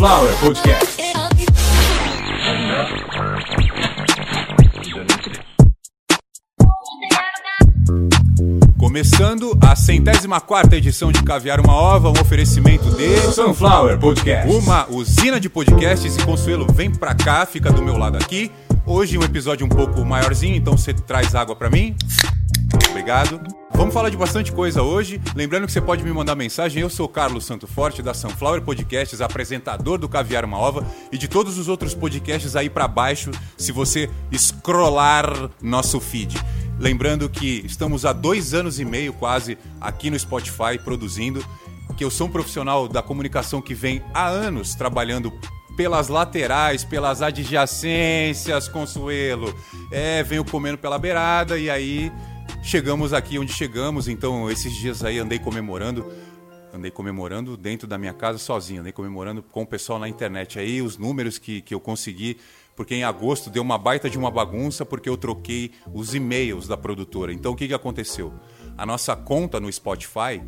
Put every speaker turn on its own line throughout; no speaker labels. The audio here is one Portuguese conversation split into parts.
Sunflower Podcast.
Começando a centésima quarta edição de Caviar uma Ova, um oferecimento de
Sunflower Podcast.
uma usina de podcasts e Consuelo vem pra cá, fica do meu lado aqui. Hoje um episódio um pouco maiorzinho, então você traz água pra mim. Obrigado. Vamos falar de bastante coisa hoje. Lembrando que você pode me mandar mensagem. Eu sou Carlos Santo Forte da Sunflower Podcasts, apresentador do Caviar uma Ova e de todos os outros podcasts aí pra baixo, se você scrollar nosso feed. Lembrando que estamos há dois anos e meio quase aqui no Spotify produzindo, que eu sou um profissional da comunicação que vem há anos trabalhando pelas laterais, pelas adjacências, Consuelo. É, venho comendo pela beirada e aí chegamos aqui onde chegamos. Então, esses dias aí andei comemorando. Andei comemorando dentro da minha casa sozinho, andei comemorando com o pessoal na internet. Aí os números que, que eu consegui, porque em agosto deu uma baita de uma bagunça, porque eu troquei os e-mails da produtora. Então o que, que aconteceu? A nossa conta no Spotify,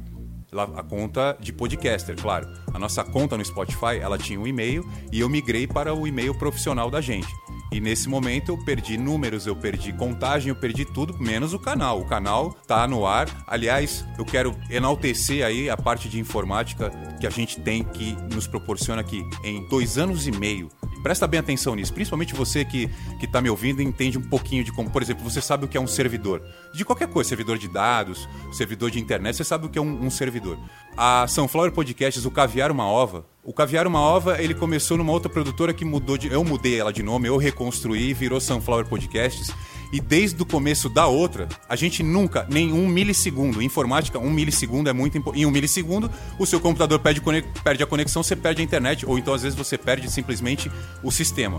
a conta de podcaster, claro. A nossa conta no Spotify, ela tinha um e-mail e eu migrei para o e-mail profissional da gente. E nesse momento eu perdi números, eu perdi contagem, eu perdi tudo, menos o canal. O canal tá no ar. Aliás, eu quero enaltecer aí a parte de informática que a gente tem que nos proporciona aqui em dois anos e meio. Presta bem atenção nisso, principalmente você que, que tá me ouvindo e entende um pouquinho de como, por exemplo, você sabe o que é um servidor. De qualquer coisa, servidor de dados, servidor de internet, você sabe o que é um, um servidor. A Sunflower Podcasts, o Caviar Uma Ova, o Caviar Uma Ova, ele começou numa outra produtora que mudou de. Eu mudei ela de nome, eu reconstruí virou Sunflower Podcasts. E desde o começo da outra, a gente nunca, nem um milissegundo, informática, um milissegundo é muito importante. Em um milissegundo, o seu computador perde, perde a conexão, você perde a internet, ou então às vezes você perde simplesmente o sistema.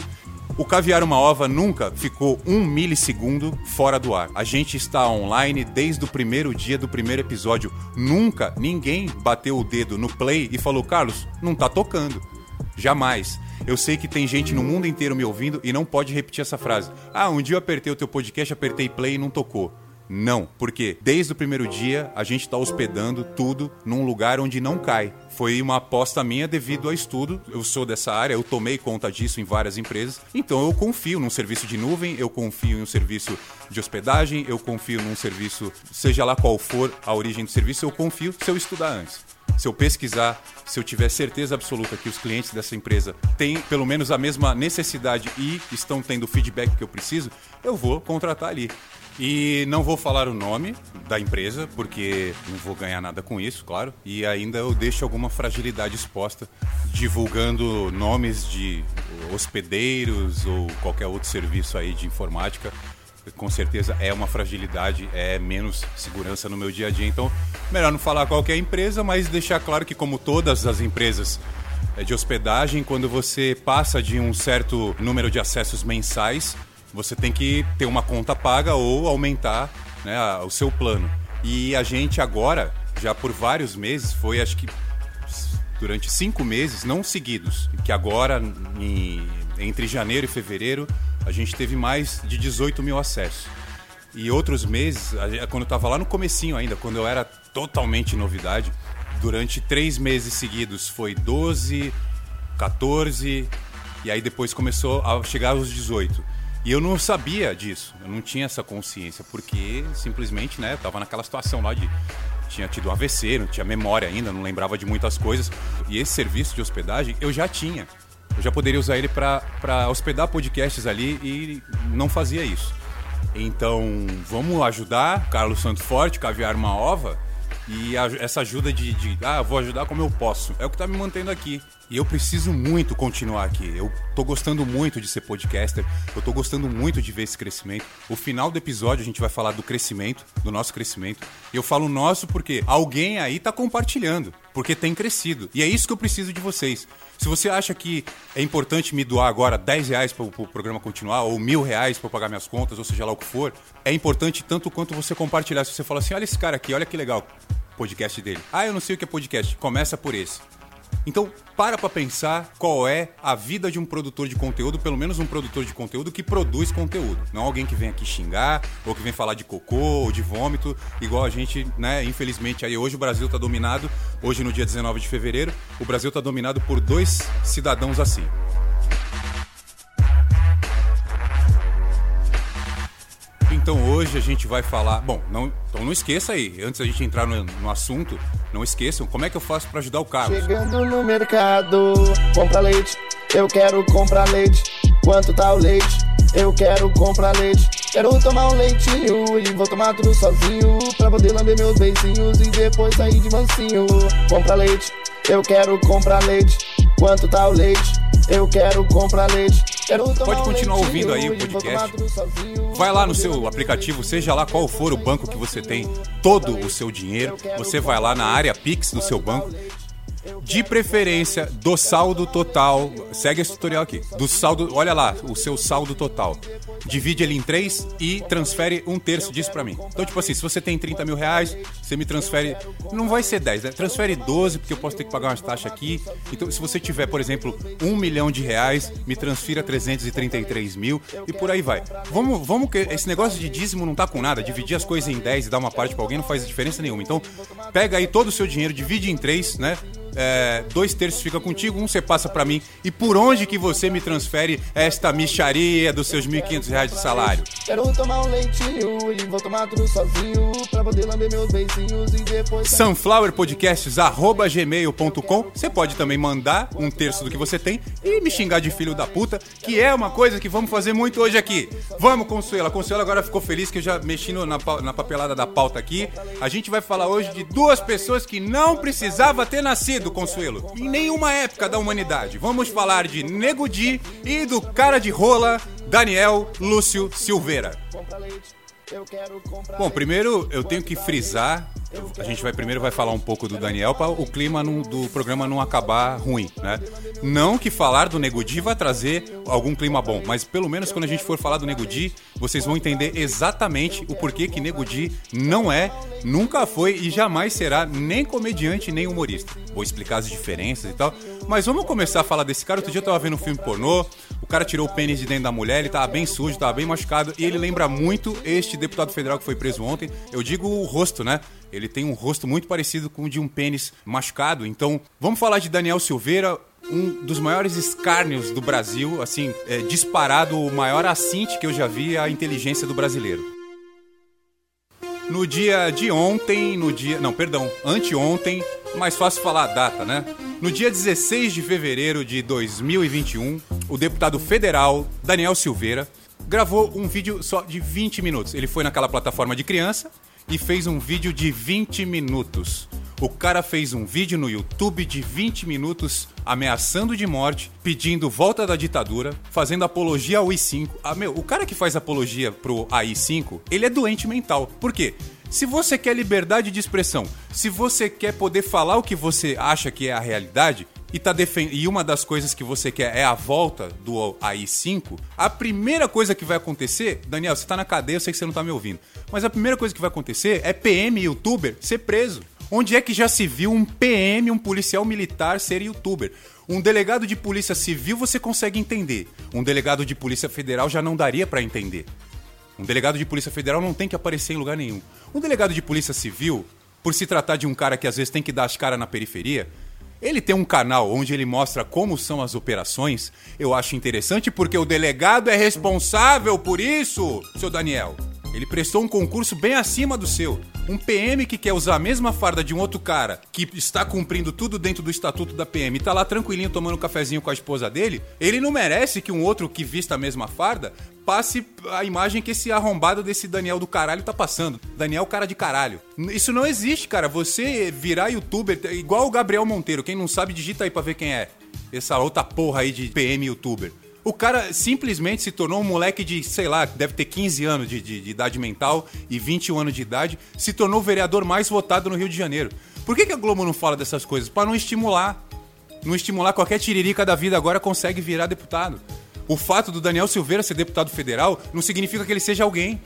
O Caviar Uma Ova nunca ficou um milissegundo fora do ar. A gente está online desde o primeiro dia do primeiro episódio. Nunca ninguém bateu o dedo no play e falou: Carlos, não tá tocando. Jamais. Eu sei que tem gente no mundo inteiro me ouvindo e não pode repetir essa frase. Ah, um dia eu apertei o teu podcast, apertei play e não tocou. Não, porque desde o primeiro dia a gente está hospedando tudo num lugar onde não cai. Foi uma aposta minha devido ao estudo. Eu sou dessa área, eu tomei conta disso em várias empresas. Então eu confio num serviço de nuvem, eu confio em um serviço de hospedagem, eu confio num serviço, seja lá qual for a origem do serviço, eu confio se eu estudar antes. Se eu pesquisar, se eu tiver certeza absoluta que os clientes dessa empresa têm pelo menos a mesma necessidade e estão tendo o feedback que eu preciso, eu vou contratar ali. E não vou falar o nome da empresa, porque não vou ganhar nada com isso, claro. E ainda eu deixo alguma fragilidade exposta, divulgando nomes de hospedeiros ou qualquer outro serviço aí de informática com certeza é uma fragilidade, é menos segurança no meu dia a dia. Então, melhor não falar qual que é a empresa, mas deixar claro que, como todas as empresas eh, de hospedagem, quando você passa de um certo número de acessos mensais, você tem que ter uma conta paga ou aumentar né, o seu plano. E a gente agora, já por vários meses, foi acho que durante cinco meses, não seguidos, que agora, em- entre janeiro e fevereiro, a gente teve mais de 18 mil acessos. E outros meses, quando eu estava lá no comecinho ainda, quando eu era totalmente novidade, durante três meses seguidos foi 12, 14, e aí depois começou a chegar aos 18. E eu não sabia disso, eu não tinha essa consciência, porque simplesmente, né, tava naquela situação lá de tinha tido AVC, não tinha memória ainda, não lembrava de muitas coisas. E esse serviço de hospedagem eu já tinha. Eu já poderia usar ele para hospedar podcasts ali e não fazia isso. Então, vamos ajudar Carlos Santo Forte, Caviar uma Ova. E a- essa ajuda de, de, ah, vou ajudar como eu posso, é o que tá me mantendo aqui. E eu preciso muito continuar aqui. Eu tô gostando muito de ser podcaster, eu tô gostando muito de ver esse crescimento. O final do episódio a gente vai falar do crescimento, do nosso crescimento. Eu falo nosso porque alguém aí tá compartilhando, porque tem crescido. E é isso que eu preciso de vocês. Se você acha que é importante me doar agora 10 reais para o programa continuar, ou mil reais para pagar minhas contas, ou seja lá o que for, é importante tanto quanto você compartilhar. Se você fala assim, olha esse cara aqui, olha que legal podcast dele. Ah, eu não sei o que é podcast. Começa por esse. Então, para pra pensar qual é a vida de um produtor de conteúdo, pelo menos um produtor de conteúdo que produz conteúdo. Não alguém que vem aqui xingar, ou que vem falar de cocô, ou de vômito, igual a gente, né, infelizmente, aí hoje o Brasil tá dominado, hoje no dia 19 de fevereiro, o Brasil tá dominado por dois cidadãos assim. Então hoje a gente vai falar. Bom, não, então não esqueça aí, antes da gente entrar no, no assunto, não esqueçam como é que eu faço para ajudar o Carlos.
Chegando no mercado, compra leite, eu quero comprar leite. Quanto tá o leite? Eu quero comprar leite. Quero tomar um leitinho e vou tomar tudo sozinho. Pra poder lamber meus beicinhos e depois sair de mansinho. Compra leite, eu quero comprar leite. Quanto tá o leite? Eu quero comprar leite.
Pode continuar ouvindo aí o podcast. Vai lá no seu aplicativo, seja lá qual for o banco que você tem todo o seu dinheiro, você vai lá na área Pix do seu banco. De preferência do saldo total, segue esse tutorial aqui. Do saldo, olha lá, o seu saldo total. Divide ele em três e transfere um terço disso pra mim. Então, tipo assim, se você tem 30 mil reais, você me transfere. Não vai ser 10, né? Transfere 12, porque eu posso ter que pagar umas taxas aqui. Então, se você tiver, por exemplo, um milhão de reais, me transfira 333 mil e por aí vai. Vamos, vamos que esse negócio de dízimo não tá com nada. Dividir as coisas em 10 e dar uma parte pra alguém não faz diferença nenhuma. Então, pega aí todo o seu dinheiro, divide em três, né? É, dois terços fica contigo, um você passa pra mim. E por onde que você me transfere esta micharia dos seus 1.500 reais de salário?
Quero tomar um leitinho e vou tomar tudo sozinho. Pra poder lamber meus beicinhos e depois.
sunflowerpodcasts.gmail.com Você pode também mandar um terço do que você tem e me xingar de filho da puta, que é uma coisa que vamos fazer muito hoje aqui. Vamos, Consuelo. A Consuelo agora ficou feliz que eu já mexi no- na, na papelada da pauta aqui. A gente vai falar hoje de duas pessoas que não precisava ter nascido, Consuelo, em nenhuma época da humanidade. Vamos falar de Nego Di e do cara de rola, Daniel Lúcio Silveira. Bom, primeiro eu tenho que frisar. A gente vai primeiro vai falar um pouco do Daniel para o clima não- do programa não acabar ruim, né? Não que falar do Nego Di vai trazer algum clima bom, mas pelo menos quando a gente for falar do Nego Di, vocês vão entender exatamente o porquê que Nego Di não é, nunca foi e jamais será nem comediante nem humorista. Vou explicar as diferenças e tal, mas vamos começar a falar desse cara. Outro dia eu tava vendo um filme pornô, o cara tirou o pênis de dentro da mulher, ele tava bem sujo, tava bem machucado, e ele lembra muito este deputado federal que foi preso ontem. Eu digo o rosto, né? Ele tem um rosto muito parecido com o de um pênis machucado. Então, vamos falar de Daniel Silveira, um dos maiores escárnios do Brasil, assim, é, disparado o maior assinte que eu já vi à inteligência do brasileiro. No dia de ontem, no dia. Não, perdão, anteontem, mais fácil falar a data, né? No dia 16 de fevereiro de 2021, o deputado federal Daniel Silveira gravou um vídeo só de 20 minutos. Ele foi naquela plataforma de criança e fez um vídeo de 20 minutos. O cara fez um vídeo no YouTube de 20 minutos ameaçando de morte, pedindo volta da ditadura, fazendo apologia ao I5. Ah, meu, o cara que faz apologia pro AI5, ele é doente mental. Por quê? Se você quer liberdade de expressão, se você quer poder falar o que você acha que é a realidade, e, tá defen- e uma das coisas que você quer é a volta do AI5, a primeira coisa que vai acontecer, Daniel, você tá na cadeia, eu sei que você não tá me ouvindo, mas a primeira coisa que vai acontecer é PM youtuber ser preso. Onde é que já se viu um PM, um policial militar, ser youtuber? Um delegado de polícia civil você consegue entender. Um delegado de polícia federal já não daria pra entender. Um delegado de polícia federal não tem que aparecer em lugar nenhum. Um delegado de polícia civil, por se tratar de um cara que às vezes tem que dar as caras na periferia, ele tem um canal onde ele mostra como são as operações. Eu acho interessante porque o delegado é responsável por isso, seu Daniel. Ele prestou um concurso bem acima do seu. Um PM que quer usar a mesma farda de um outro cara que está cumprindo tudo dentro do estatuto da PM e tá lá tranquilinho tomando um cafezinho com a esposa dele, ele não merece que um outro que vista a mesma farda passe a imagem que esse arrombado desse Daniel do caralho tá passando. Daniel, cara de caralho. Isso não existe, cara. Você virar youtuber, igual o Gabriel Monteiro. Quem não sabe, digita aí pra ver quem é. Essa outra porra aí de PM youtuber. O cara simplesmente se tornou um moleque de, sei lá, deve ter 15 anos de, de- de idade mental e 21 anos de idade, se tornou o vereador mais votado no Rio de Janeiro. Por que, que a Globo não fala dessas coisas? Pra não estimular. Não estimular qualquer tiririca da vida agora consegue virar deputado. O fato do Daniel Silveira ser deputado federal não significa que ele seja alguém.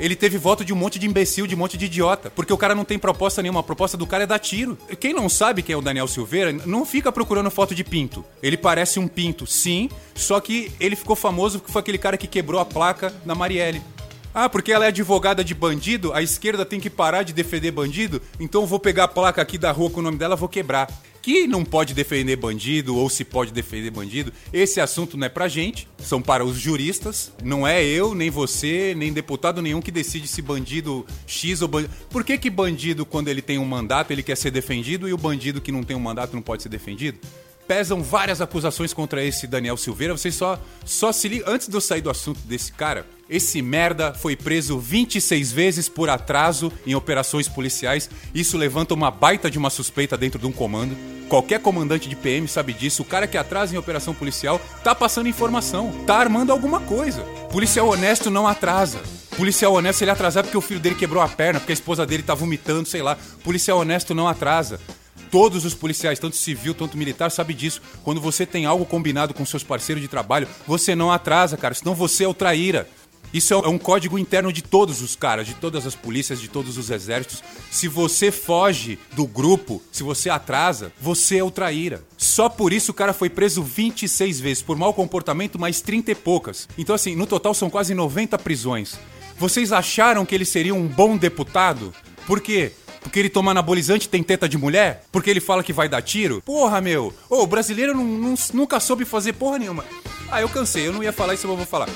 Ele teve voto de um monte de imbecil, de um monte de idiota. Porque o cara não tem proposta nenhuma. A proposta do cara é dar tiro. Quem não sabe quem é o Daniel Silveira, não fica procurando foto de pinto. Ele parece um pinto, sim. Só que ele ficou famoso porque foi aquele cara que quebrou a placa na Marielle. Ah, porque ela é advogada de bandido, a esquerda tem que parar de defender bandido, então eu vou pegar a placa aqui da rua com o nome dela, vou quebrar. Que não pode defender bandido ou se pode defender bandido, esse assunto não é pra gente, são para os juristas, não é eu, nem você, nem deputado nenhum que decide se bandido X ou bandido. Por que que bandido quando ele tem um mandato, ele quer ser defendido e o bandido que não tem um mandato não pode ser defendido? pesam várias acusações contra esse Daniel Silveira. Vocês só, só se ligam. Antes de eu sair do assunto desse cara, esse merda foi preso 26 vezes por atraso em operações policiais. Isso levanta uma baita de uma suspeita dentro de um comando. Qualquer comandante de PM sabe disso. O cara que atrasa em operação policial tá passando informação, tá armando alguma coisa. Policial honesto não atrasa. Policial honesto ele atrasar porque o filho dele quebrou a perna, porque a esposa dele tá vomitando, sei lá. Policial honesto não atrasa. Todos os policiais, tanto civil, tanto militar, sabe disso. Quando você tem algo combinado com seus parceiros de trabalho, você não atrasa, cara, senão você é o traíra. Isso é um código interno de todos os caras, de todas as polícias, de todos os exércitos. Se você foge do grupo, se você atrasa, você é o traíra. Só por isso o cara foi preso 26 vezes, por mau comportamento, mais 30 e poucas. Então, assim, no total são quase 90 prisões. Vocês acharam que ele seria um bom deputado? Por quê? Porque ele toma anabolizante tem teta de mulher? Porque ele fala que vai dar tiro? Porra, meu! Ô, o brasileiro não, não, nunca soube fazer porra nenhuma. Ah, eu cansei, eu não ia falar isso, eu vou falar.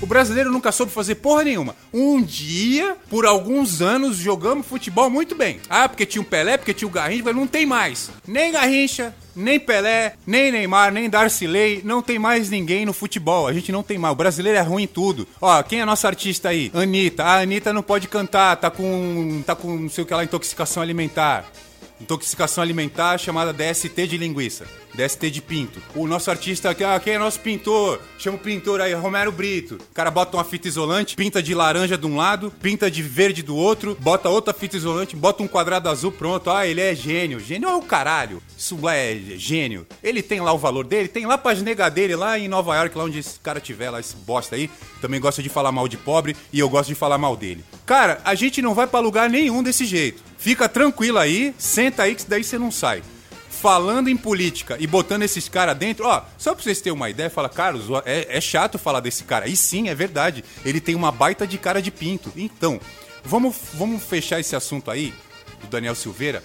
O brasileiro nunca soube fazer porra nenhuma. Um dia, por alguns anos, jogamos futebol muito bem. Ah, porque tinha o Pelé, porque tinha o Garrincha, mas não tem mais. Nem Garrincha, nem Pelé, nem Neymar, nem Darcilei, não tem mais ninguém no futebol. A gente não tem mais. O brasileiro é ruim em tudo. Ó, quem é nossa artista aí? Anitta. A Anitta não pode cantar, tá com. tá com não sei o que lá, intoxicação alimentar. Intoxicação alimentar chamada DST de linguiça. DST de pinto. O nosso artista aqui, ah, quem é nosso pintor? Chama o pintor aí, Romero Brito. O cara bota uma fita isolante, pinta de laranja de um lado, pinta de verde do outro, bota outra fita isolante, bota um quadrado azul, pronto. Ah, ele é gênio. Gênio é o caralho. Isso é gênio. Ele tem lá o valor dele, tem lá pra negar dele, lá em Nova York, lá onde esse cara tiver, lá esse bosta aí. Também gosta de falar mal de pobre e eu gosto de falar mal dele. Cara, a gente não vai pra lugar nenhum desse jeito. Fica tranquilo aí, senta aí que daí você não sai. Falando em política e botando esses caras dentro, ó, só pra vocês terem uma ideia, fala, Carlos, é, é chato falar desse cara. E sim, é verdade. Ele tem uma baita de cara de pinto. Então, vamos, vamos fechar esse assunto aí, do Daniel Silveira,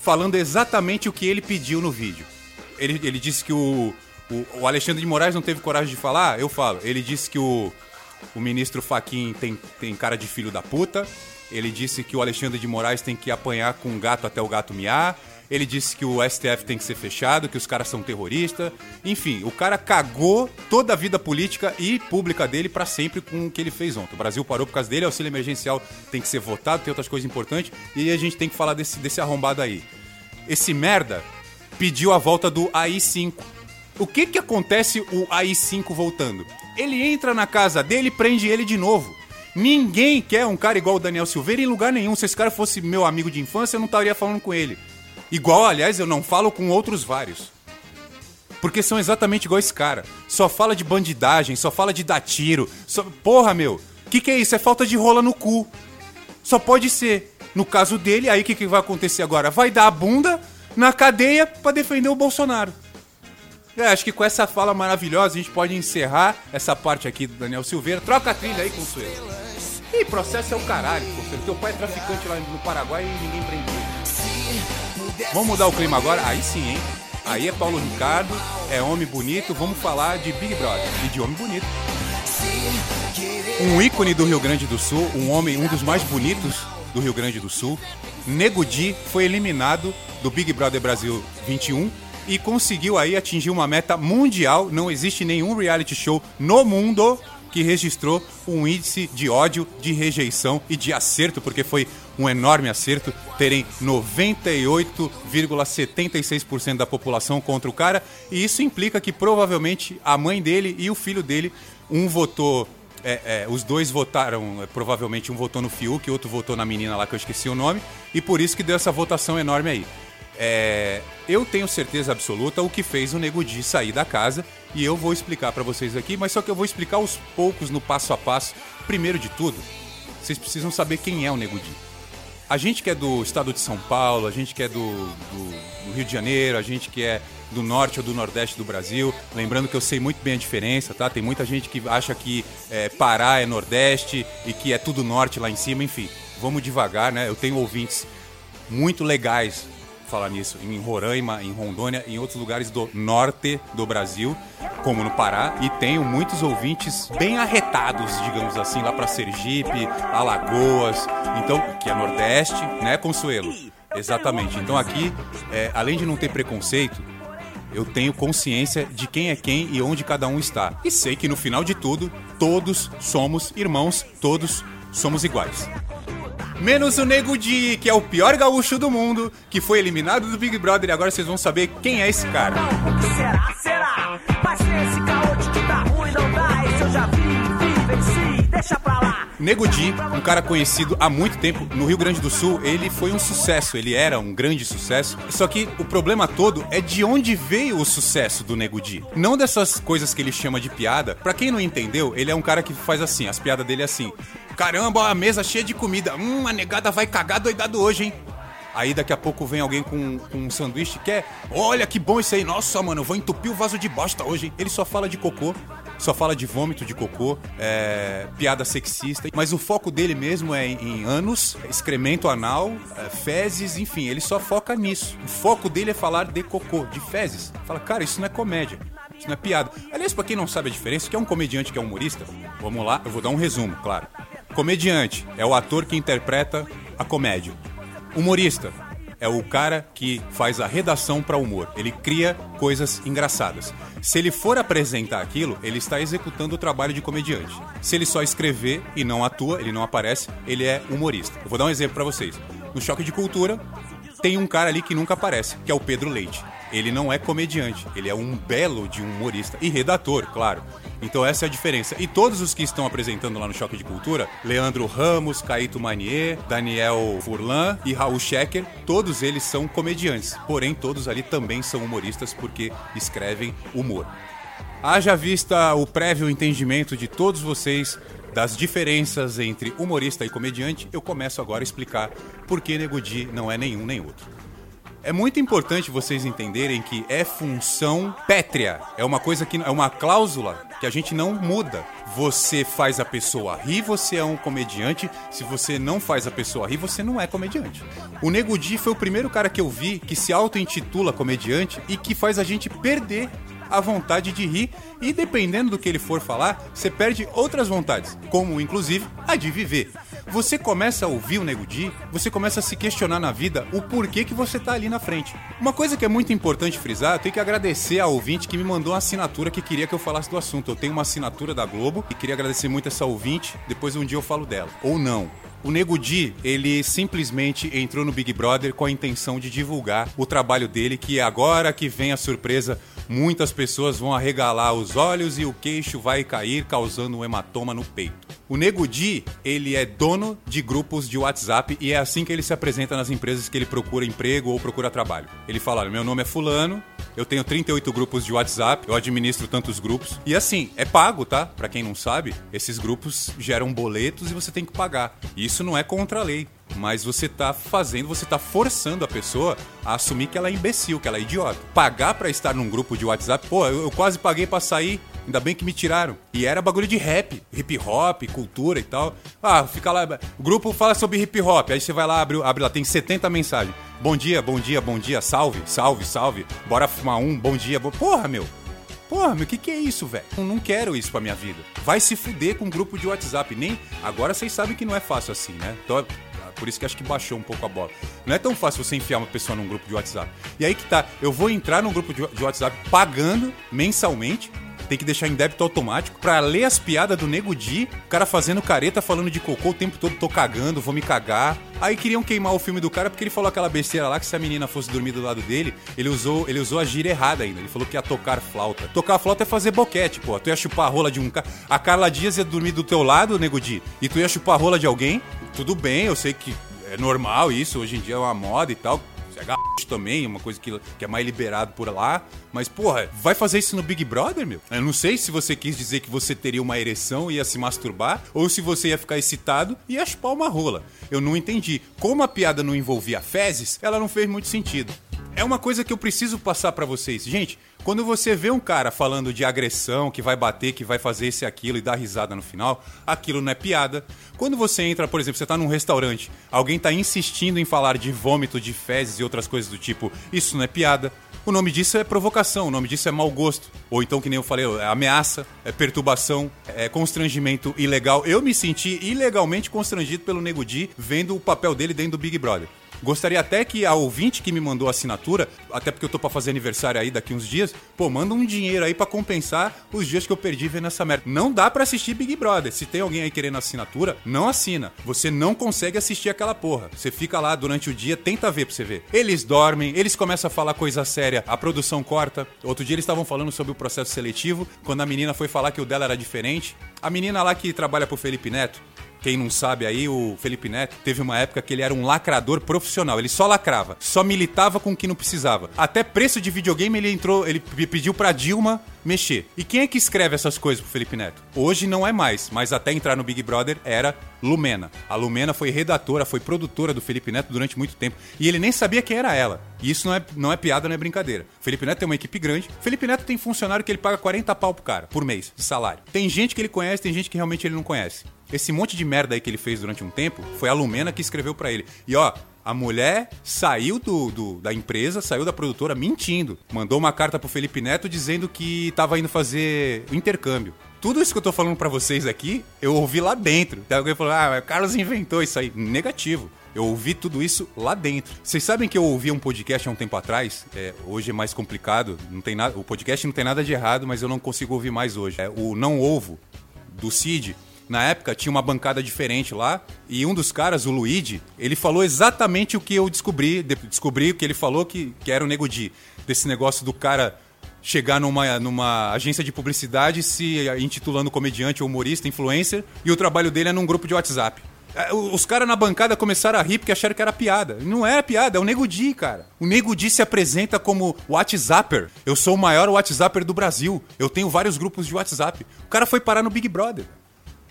falando exatamente o que ele pediu no vídeo. Ele, ele disse que o, o, o Alexandre de Moraes não teve coragem de falar, eu falo. Ele disse que o, o ministro Faquin tem, tem cara de filho da puta. Ele disse que o Alexandre de Moraes tem que apanhar com um gato até o gato miar. Ele disse que o STF tem que ser fechado, que os caras são terroristas. Enfim, o cara cagou toda a vida política e pública dele para sempre com o que ele fez ontem. O Brasil parou por causa dele, auxílio emergencial tem que ser votado, tem outras coisas importantes. E a gente tem que falar desse, desse arrombado aí. Esse merda pediu a volta do AI-5. O que que acontece o AI-5 voltando? Ele entra na casa dele prende ele de novo. Ninguém quer um cara igual o Daniel Silveira em lugar nenhum. Se esse cara fosse meu amigo de infância, eu não estaria falando com ele. Igual, aliás, eu não falo com outros vários. Porque são exatamente igual esse cara. Só fala de bandidagem, só fala de dar tiro. Só... Porra, meu. Que que é isso? É falta de rola no cu. Só pode ser. No caso dele, aí o que, que vai acontecer agora? Vai dar a bunda na cadeia para defender o Bolsonaro. É, acho que com essa fala maravilhosa a gente pode encerrar essa parte aqui do Daniel Silveira. Troca a trilha aí, Consuelo. Ih, processo é o caralho, Consuelo. Teu pai é traficante lá no Paraguai e ninguém prendeu. Vamos mudar o clima agora? Aí sim, hein? Aí é Paulo Ricardo, é homem bonito. Vamos falar de Big Brother e de homem bonito. Um ícone do Rio Grande do Sul, um homem, um dos mais bonitos do Rio Grande do Sul. Nego Di foi eliminado do Big Brother Brasil 21 e conseguiu aí atingir uma meta mundial. Não existe nenhum reality show no mundo que registrou um índice de ódio, de rejeição e de acerto, porque foi um enorme acerto terem 98,76% da população contra o cara, e isso implica que provavelmente a mãe dele e o filho dele, um votou é, é, os dois votaram, é, provavelmente um votou no Fiuk, outro votou na menina lá que eu esqueci o nome, e por isso que deu essa votação enorme aí. É, eu tenho certeza absoluta o que fez o Nego Di sair da casa e eu vou explicar para vocês aqui, mas só que eu vou explicar aos poucos no passo a passo. Primeiro de tudo, vocês precisam saber quem é o Nego Di. A gente que é do estado de São Paulo, a gente que é do, do, do Rio de Janeiro, a gente que é do norte ou do nordeste do Brasil, lembrando que eu sei muito bem a diferença, tá? Tem muita gente que acha que é, Pará é nordeste e que é tudo norte lá em cima, enfim. Vamos devagar, né? Eu tenho ouvintes muito legais falar nisso, em Roraima, em Rondônia, em outros lugares do norte do Brasil, como no Pará, e tenho muitos ouvintes bem arretados, digamos assim, lá para Sergipe, Alagoas, então que é Nordeste, né, Consuelo? Exatamente. Então aqui, é, além de não ter preconceito, eu tenho consciência de quem é quem e onde cada um está. E sei que no final de tudo, todos somos irmãos, todos somos iguais. Menos o Nego Di, que é o pior gaúcho do mundo, que foi eliminado do Big Brother e agora vocês vão saber quem é esse cara.
Será, será? Mas se esse caô de que tá ruim não dá, esse eu já vi, vi, venci, deixa pra lá.
Nego Di, um cara conhecido há muito tempo no Rio Grande do Sul, ele foi um sucesso, ele era um grande sucesso. Só que o problema todo é de onde veio o sucesso do Nego Di. Não dessas coisas que ele chama de piada. Pra quem não entendeu, ele é um cara que faz assim, as piadas dele é assim: Caramba, a mesa cheia de comida. Hum, a negada vai cagar doidado hoje, hein? Aí daqui a pouco vem alguém com, com um sanduíche que é, olha que bom isso aí, nossa mano, vou entupir o vaso de bosta hoje. hein?" Ele só fala de cocô, só fala de vômito de cocô, é, piada sexista, mas o foco dele mesmo é em, anos, excremento anal, é, fezes, enfim, ele só foca nisso. O foco dele é falar de cocô, de fezes. Fala, cara, isso não é comédia. Isso não é piada. Aliás, pra quem não sabe a diferença, que é um comediante que é um humorista, vamos lá, eu vou dar um resumo, claro. Comediante é o ator que interpreta a comédia. Humorista é o cara que faz a redação para humor. Ele cria coisas engraçadas. Se ele for apresentar aquilo, ele está executando o trabalho de comediante. Se ele só escrever e não atua, ele não aparece, ele é humorista. Eu vou dar um exemplo para vocês. No Choque de Cultura, tem um cara ali que nunca aparece, que é o Pedro Leite. Ele não é comediante, ele é um belo de um humorista e redator, claro. Então essa é a diferença. E todos os que estão apresentando lá no Choque de Cultura, Leandro Ramos, Caíto Manier, Daniel Furlan e Raul Schecker, todos eles são comediantes. Porém, todos ali também são humoristas porque escrevem humor. Haja vista o prévio entendimento de todos vocês das diferenças entre humorista e comediante, eu começo agora a explicar por que Nego Di não é nenhum nem outro. É muito importante vocês entenderem que é função pétrea. É uma coisa que é uma cláusula que a gente não muda. Você faz a pessoa rir, você é um comediante. Se você não faz a pessoa rir, você não é comediante. O Nego Di foi o primeiro cara que eu vi que se auto-intitula comediante e que faz a gente perder a vontade de rir e dependendo do que ele for falar, você perde outras vontades, como inclusive a de viver. Você começa a ouvir o Nego Di, você começa a se questionar na vida o porquê que você tá ali na frente. Uma coisa que é muito importante frisar, eu tenho que agradecer ao ouvinte que me mandou uma assinatura que queria que eu falasse do assunto. Eu tenho uma assinatura da Globo e queria agradecer muito essa ouvinte, depois um dia eu falo dela. Ou não. O Nego Di, ele simplesmente entrou no Big Brother com a intenção de divulgar o trabalho dele, que agora que vem a surpresa, muitas pessoas vão arregalar os olhos e o queixo vai cair, causando um hematoma no peito. O Nego Di, ele é dono de grupos de WhatsApp e é assim que ele se apresenta nas empresas que ele procura emprego ou procura trabalho. Ele fala: meu nome é Fulano, eu tenho 38 grupos de WhatsApp, eu administro tantos grupos. E assim, é pago, tá? Pra quem não sabe, esses grupos geram boletos e você tem que pagar. Isso não é contra a lei. Mas você tá fazendo, você tá forçando a pessoa a assumir que ela é imbecil, que ela é idiota. Pagar pra estar num grupo de WhatsApp, pô, eu, eu quase paguei pra sair, ainda bem que me tiraram. E era bagulho de rap, hip hop, cultura e tal. Ah, fica lá, o grupo fala sobre hip hop, aí você vai lá, abre, abre lá, tem 70 mensagens. Bom dia, bom dia, bom dia, salve, salve, salve. Bora fumar um, bom dia, bo... porra, meu. Porra, meu, o que, que é isso, velho? Não quero isso pra minha vida. Vai se fuder com um grupo de WhatsApp. Nem. Agora vocês sabem que não é fácil assim, né? Então, por isso que acho que baixou um pouco a bola. Não é tão fácil você enfiar uma pessoa num grupo de WhatsApp. E aí que tá, eu vou entrar num grupo de WhatsApp pagando mensalmente. Tem que deixar em débito automático pra ler as piadas do Nego Di, o cara fazendo careta, falando de cocô o tempo todo, tô cagando, vou me cagar. Aí queriam queimar o filme do cara porque ele falou aquela besteira lá que se a menina fosse dormir do lado dele, ele usou, ele usou a gíria errada ainda. Ele falou que ia tocar flauta. Tocar flauta é fazer boquete, pô. Tu ia chupar a rola de um cara. A Carla Dias ia dormir do teu lado, Nego Di, e tu ia chupar a rola de alguém. Tudo bem, eu sei que é normal isso, hoje em dia é uma moda e tal. É gaúcho também, uma coisa que, que é mais liberado por lá. Mas, porra, vai fazer isso no Big Brother, meu? Eu não sei se você quis dizer que você teria uma ereção e ia se masturbar, ou se você ia ficar excitado e ia chupar uma rola. Eu não entendi. Como a piada não envolvia fezes, ela não fez muito sentido. É uma coisa que eu preciso passar pra vocês. Gente, quando você vê um cara falando de agressão, que vai bater, que vai fazer esse aquilo e dar risada no final, aquilo não é piada. Quando você entra, por exemplo, você tá num restaurante, alguém tá insistindo em falar de vômito, de fezes e outras coisas do tipo, isso não é piada. O nome disso é provocação, o nome disso é mau gosto. Ou então, que nem eu falei, é ameaça, é perturbação, é constrangimento ilegal. Eu me senti ilegalmente constrangido pelo Nego Di vendo o papel dele dentro do Big Brother. Gostaria até que a ouvinte que me mandou a assinatura, até porque eu tô pra fazer aniversário aí daqui uns dias, pô, manda um dinheiro aí pra compensar os dias que eu perdi vendo essa merda. Não dá pra assistir Big Brother. Se tem alguém aí querendo assinatura, não assina. Você não consegue assistir aquela porra. Você fica lá durante o dia, tenta ver pra você ver. Eles dormem, eles começam a falar coisa séria, a produção corta. Outro dia eles estavam falando sobre o processo seletivo, quando a menina foi falar que o dela era diferente. A menina lá que trabalha pro Felipe Neto, quem não sabe aí, o Felipe Neto teve uma época que ele era um lacrador profissional. Ele só lacrava, só militava com o que não precisava. Até preço de videogame ele entrou, ele pediu pra Dilma mexer. E quem é que escreve essas coisas pro Felipe Neto? Hoje não é mais, mas até entrar no Big Brother era Lumena. A Lumena foi redatora, foi produtora do Felipe Neto durante muito tempo. E ele nem sabia quem era ela. E isso não é, não é piada, não é brincadeira. Felipe Neto tem uma equipe grande. Felipe Neto tem funcionário que ele paga 40 pau pro cara, por mês, de salário. Tem gente que ele conhece, tem gente que realmente ele não conhece. Esse monte de merda aí que ele fez durante um tempo foi a Lumena que escreveu pra ele. E ó, a mulher saiu do, do- da empresa, saiu da produtora mentindo. Mandou uma carta pro Felipe Neto dizendo que tava indo fazer o intercâmbio. Tudo isso que eu tô falando pra vocês aqui, eu ouvi lá dentro. Daí alguém falou, ah, o Carlos inventou isso aí. Negativo. Eu ouvi tudo isso lá dentro. Vocês sabem que eu ouvi um podcast há um tempo atrás? É, hoje é mais complicado. Não tem nada, o podcast não tem nada de errado, mas eu não consigo ouvir mais hoje. É o Não Ovo, do Cid. Na época tinha uma bancada diferente lá e um dos caras, o Luigi, ele falou exatamente o que eu descobri. de- Descobri que ele falou que, que era o Nego Di. Desse negócio do cara chegar numa, numa agência de publicidade se intitulando comediante, humorista, influencer e o trabalho dele é num grupo de WhatsApp. É, o- Os caras na bancada começaram a rir porque acharam que era piada. Não era piada, é o Nego Di, cara. O Nego Di se apresenta como WhatsApper. Eu sou o maior WhatsApper do Brasil. Eu tenho vários grupos de WhatsApp. O cara foi parar no Big Brother.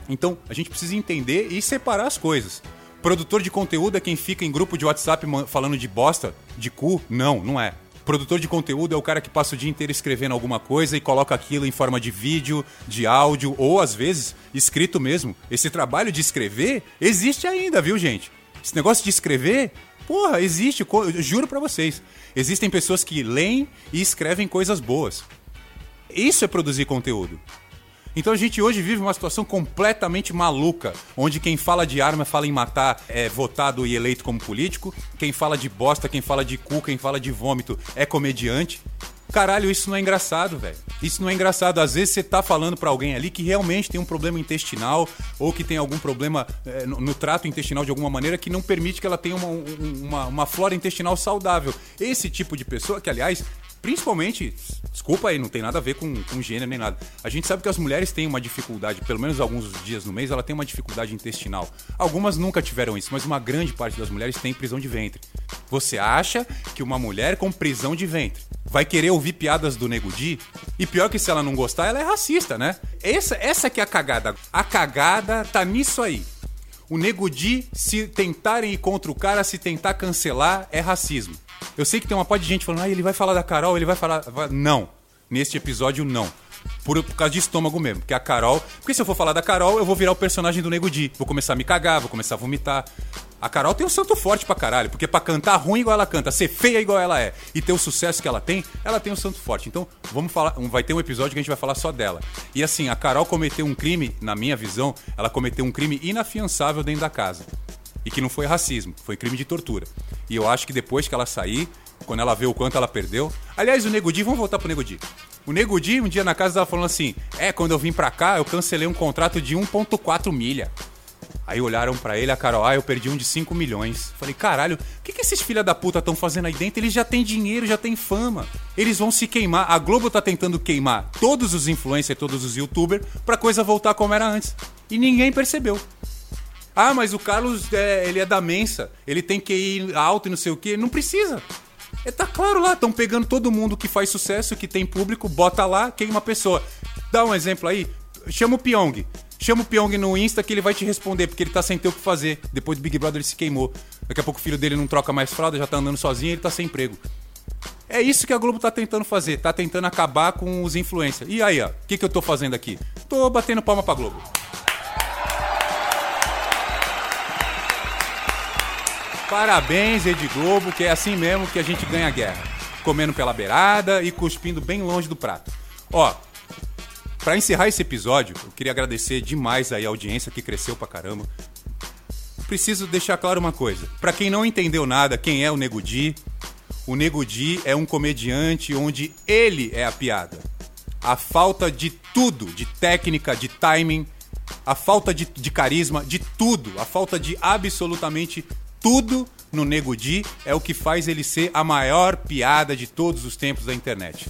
Então, a gente precisa entender e separar as coisas. Produtor de conteúdo é quem fica em grupo de WhatsApp falando de bosta, de cu? Não, não é. Produtor de conteúdo é o cara que passa o dia inteiro escrevendo alguma coisa e coloca aquilo em forma de vídeo, de áudio ou às vezes escrito mesmo. Esse trabalho de escrever existe ainda, viu, gente? Esse negócio de escrever, porra, existe, eu juro pra vocês. Existem pessoas que leem e escrevem coisas boas. Isso é produzir conteúdo. Então a gente hoje vive uma situação completamente maluca, onde quem fala de arma fala em matar é votado e eleito como político, quem fala de bosta, quem fala de cu, quem fala de vômito é comediante. Caralho, isso não é engraçado, velho. Isso não é engraçado. Às vezes você tá falando pra alguém ali que realmente tem um problema intestinal ou que tem algum problema é, no, no trato intestinal de alguma maneira que não permite que ela tenha uma, um- uma, uma flora intestinal saudável. Esse tipo de pessoa, que aliás, principalmente, desculpa aí, não tem nada a ver com, com gênero nem nada. A gente sabe que as mulheres têm uma dificuldade, pelo menos alguns dias no mês, ela tem uma dificuldade intestinal. Algumas nunca tiveram isso, mas uma grande parte das mulheres tem prisão de ventre. Você acha que uma mulher com prisão de ventre vai querer ouvir piadas do Nego Di? E pior que se ela não gostar, ela é racista, né? Essa, essa que é a cagada. A cagada tá nisso aí. O Nego Di, se tentarem ir contra o cara, se tentar cancelar, é racismo. Eu sei que tem uma parte de gente falando, ah, ele vai falar da Carol, ele vai falar. vai-" Não. Neste episódio, não. Por, por causa de estômago mesmo. Porque a Carol. Porque se eu for falar da Carol, eu vou virar o personagem do Nego Di. Vou começar a me cagar, vou começar a vomitar. A Carol tem um santo forte pra caralho. Porque pra cantar ruim igual ela canta, ser feia igual ela é e ter o sucesso que ela tem, ela tem um santo forte. Então, vamos falar. Vai ter um episódio que a gente vai falar só dela. E assim, a Carol cometeu um crime, na minha visão, ela cometeu um crime inafiançável dentro da casa. E que não foi racismo, foi crime de tortura. E eu acho que depois que ela sair, quando ela vê o quanto ela perdeu. Aliás, o Nego Di, vamos voltar pro Nego Di. O Nego Di, um dia na casa, tava falando assim: É, quando eu vim pra cá, eu cancelei um contrato de 1,4 milha. Aí olharam pra ele, a Carol, ah, eu perdi um de 5 milhões. Falei, caralho, o que, que esses filha da puta estão fazendo aí dentro? Eles já têm dinheiro, já têm fama. Eles vão se queimar. A Globo tá tentando queimar todos os influencers, todos os youtubers, pra coisa voltar como era antes. E ninguém percebeu. Ah, mas o Carlos, é, ele é da mensa, ele tem que ir alto e não sei o quê. Não precisa. É, tá claro lá, estão pegando todo mundo que faz sucesso, que tem público, bota lá, queima uma pessoa. Dá um exemplo aí, chama o Pyong. Chama o Pyong no Insta que ele vai te responder, porque ele tá sem ter o que fazer. Depois do Big Brother ele se queimou. Daqui a pouco o filho dele não troca mais fralda, já tá andando sozinho ele tá sem emprego. É isso que a Globo tá tentando fazer, tá tentando acabar com os influencers. E aí, ó, o que, que eu tô fazendo aqui? Tô batendo palma pra Globo. Parabéns, Rede Globo, que é assim mesmo que a gente ganha a guerra. Comendo pela beirada e cuspindo bem longe do prato. Ó, pra encerrar esse episódio, eu queria agradecer demais aí a audiência que cresceu pra caramba. Preciso deixar claro uma coisa. Pra quem não entendeu nada, quem é o Nego Di, o Nego Di é um comediante onde ele é a piada. A falta de tudo, de técnica, de timing, a falta de, de carisma, de tudo, a falta de absolutamente tudo no Nego Di é o que faz ele ser a maior piada de todos os tempos da internet.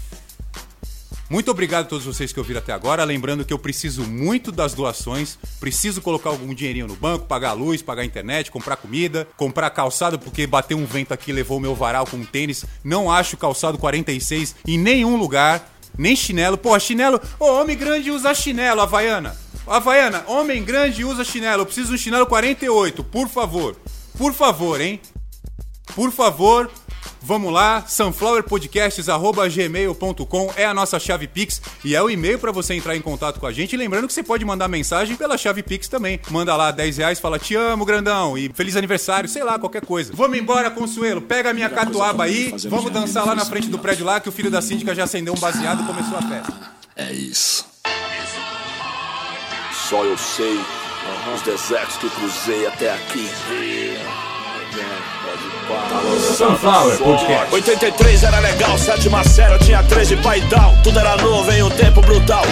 Muito obrigado a todos vocês que ouviram até agora. Lembrando que eu preciso muito das doações. Preciso colocar algum dinheirinho no banco, pagar a luz, pagar a internet, comprar comida, comprar calçado, porque bateu um vento aqui levou meu varal com tênis. Não acho calçado 46 em nenhum lugar. Nem chinelo. Pô, chinelo. Ô, homem grande usa chinelo, Havaiana. Havaiana, homem grande usa chinelo. Eu preciso de um chinelo 48, por favor. Por favor, hein? Por favor, vamos lá, sunflowerpodcasts.gmail.com é a nossa chave Pix e é o e-mail para você entrar em contato com a gente. Lembrando que você pode mandar mensagem pela chave Pix também. Manda lá 10 reais, fala te amo, grandão, e feliz aniversário, sei lá, qualquer coisa. Vamos embora, Consuelo, pega a minha catuaba aí, vamos dançar lá na frente do prédio lá que o filho da síndica já acendeu um baseado e começou a festa.
É isso. Só eu sei os desertos que cruzei até aqui.
Sunflower Podcast.
83 era legal, sétima série, eu tinha 13 pai tal. Tudo era novo em um tempo brutal.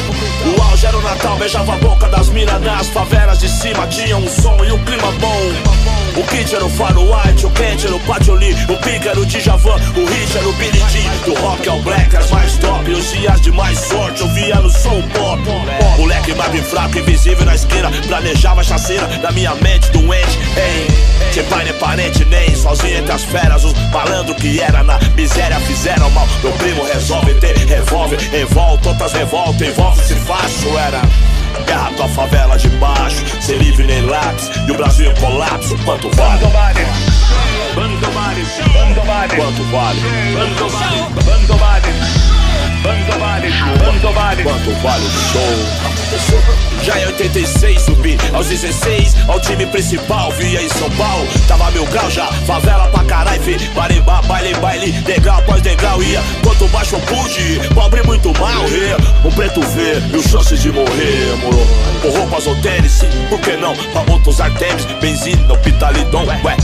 O auge era o Natal, beijava a boca das minas nas favelas de cima. Tinha um som e um clima bom. O kit era o Faro White, o quente era o Patio Lee, o pique era o Djavan, o hit era o Jean. Do rock ao black, as mais top, os dias de mais sorte, eu via no som pop. Moleque magro e fraco, invisível na esquina, planejava a chaceira da minha mente doente. Ei, sem pai nem parente, nem sozinho entre as feras, os malandro que era na miséria fizeram mal. Meu primo resolve ter revólver, envolve outras revoltas, envolve-se fácil, era. Guerra com a favela de baixo, sem livre nem lápis, e o Brasil em colapso, quanto vale? Quanto vale? Quanto vale? Quanto vale? Quanto vale? Quanto vale? Quanto vale? O show? Já em 86 subi aos 16 ao time principal, via em São Paulo. Tava mil grau já, favela pra caralho, fi. Barimbá, baile, baile, degrau após degrau ia. Quanto baixo eu pude pobre muito mal, ria. O preto vê e o chance de morrer, moro. Com roupas ou tênis, por que não? Pra outros artemis, benzina, pitalidon, ué.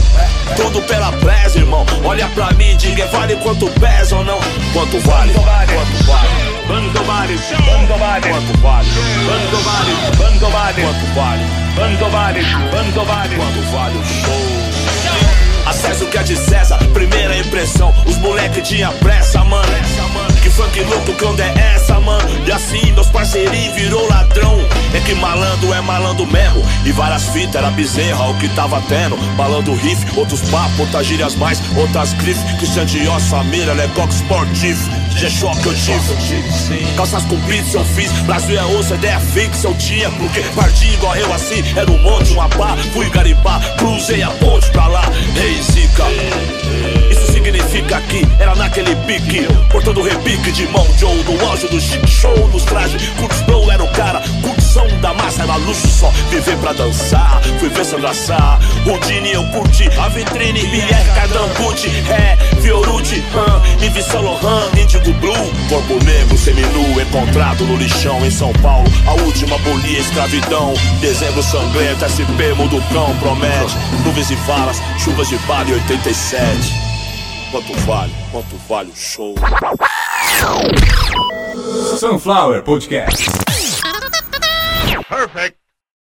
Tudo pela presa, irmão. Olha pra mim, diga, vale quanto pesa ou não? Quanto vale? Quanto vale? Vale? Quanto vale? Quanto vale? Quanto vale? Quanto vale? Quanto vale? Quanto vale? O show? Acesso que é de César, primeira impressão. Os moleque tinha pressa, mano. Que funk louco, que onda é essa, mano? E assim meus parceirinhos virou ladrão. É que malandro é malandro mesmo. E várias fitas, era bezerra o que tava tendo. Malandro riff, outros papos, outras gírias mais, outras grifes. Christian Dior, família, Lecoq Sportif. DJ choque eu tive. Calças compridas eu fiz. Brasil é osso, ideia fixa eu tinha. Porque parti igual eu assim, era um monte, uma pá. Fui garimpar, cruzei a ponte pra lá. Ei, Zica. Isso significa que era naquele pique. Portando repique de mão Joe no auge do chic show nos trajes. Curtis Blow era o cara, curtição da massa era luxo só. Viver pra dançar, fui ver Sandra Sá. Houdini eu curti, a vitrine, Pierre Cardambucci. É, Fiorucci, Han, Yves Saint Laurent, Índigo Blue. Corpo negro, seminu, encontrado no lixão em São Paulo. A última bolia, escravidão. Dezembro sangrento, SP mundo cão, promete. Nuvens e valas, chuvas de bala em 87. Quanto vale, quanto vale o show?
Sunflower Podcast.
Perfect.